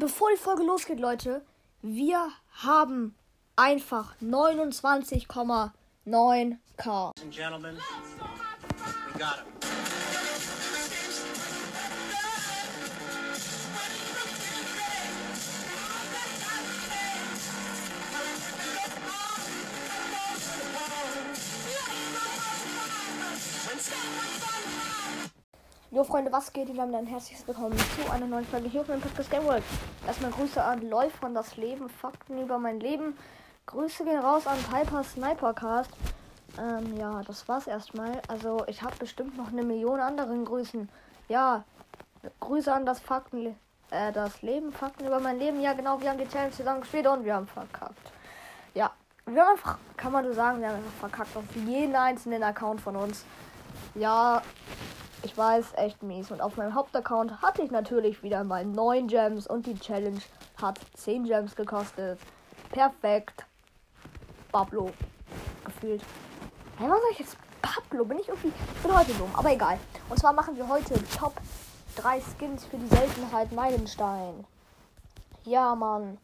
bevor die Folge losgeht, Leute, wir haben einfach 29,9k. Jo Freunde, was geht? Wir haben ein herzliches Willkommen zu einer neuen Folge hier auf meinem Podcast Game World. Erstmal Grüße an Läuf von das Leben, Fakten über mein Leben. Grüße gehen raus an Piper Snipercast. Ähm, ja, das war's erstmal. Also ich habe bestimmt noch eine Million anderen Grüßen. Ja, Grüße an das Fakten, äh, das Leben, Fakten über mein Leben. Ja, genau, wir haben die Challenge zusammen gespielt und wir haben verkackt. Ja, wir haben einfach, kann man so sagen, wir haben einfach verkackt auf jeden einzelnen Account von uns. Ja, ich weiß, echt mies. Und auf meinem Hauptaccount hatte ich natürlich wieder mal 9 Gems und die Challenge hat 10 Gems gekostet. Perfekt. Pablo. Gefühlt. Hä, was soll ich jetzt? Pablo? Bin ich irgendwie. Ich bin heute dumm, aber egal. Und zwar machen wir heute Top 3 Skins für die Seltenheit Meilenstein. Ja, Mann.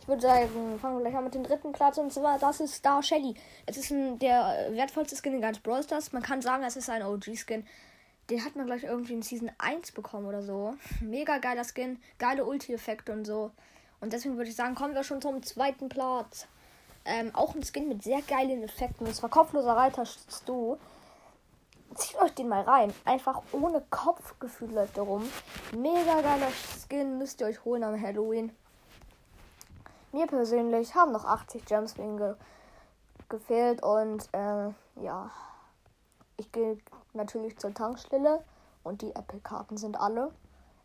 Ich würde sagen, fangen wir gleich an mit dem dritten Platz und zwar das ist Star Shelly. Es ist ein, der äh, wertvollste Skin in ganz Brawl Stars. Man kann sagen, es ist ein OG-Skin. Den hat man gleich irgendwie in Season 1 bekommen oder so. Mega geiler Skin, geile Ulti-Effekte und so. Und deswegen würde ich sagen, kommen wir schon zum zweiten Platz. Ähm, auch ein Skin mit sehr geilen Effekten. Und zwar kopfloser Reiter Stu. Zieht euch den mal rein. Einfach ohne Kopfgefühl läuft er rum. Mega geiler Skin müsst ihr euch holen am Halloween. Mir persönlich haben noch 80 Gems ihn ge gefehlt und äh, ja. Ich gehe natürlich zur Tankstelle und die Apple-Karten sind alle.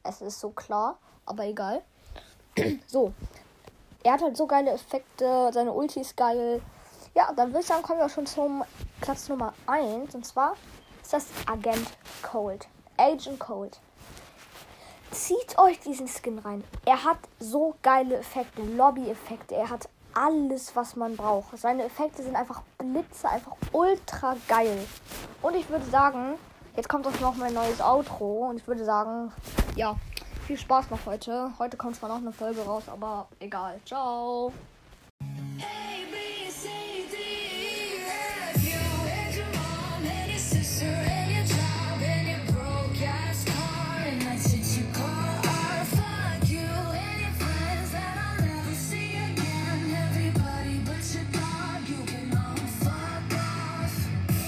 Es ist so klar, aber egal. so. Er hat halt so geile Effekte, seine Ulti ist geil. Ja, dann würde ich sagen, kommen wir schon zum Platz Nummer 1. Und zwar ist das Agent Cold. Agent Cold. Zieht euch diesen Skin rein. Er hat so geile Effekte, Lobby-Effekte. Er hat alles, was man braucht. Seine Effekte sind einfach Blitze, einfach ultra geil. Und ich würde sagen, jetzt kommt auch noch mein neues Outro. Und ich würde sagen, ja, viel Spaß noch heute. Heute kommt zwar noch eine Folge raus, aber egal. Ciao.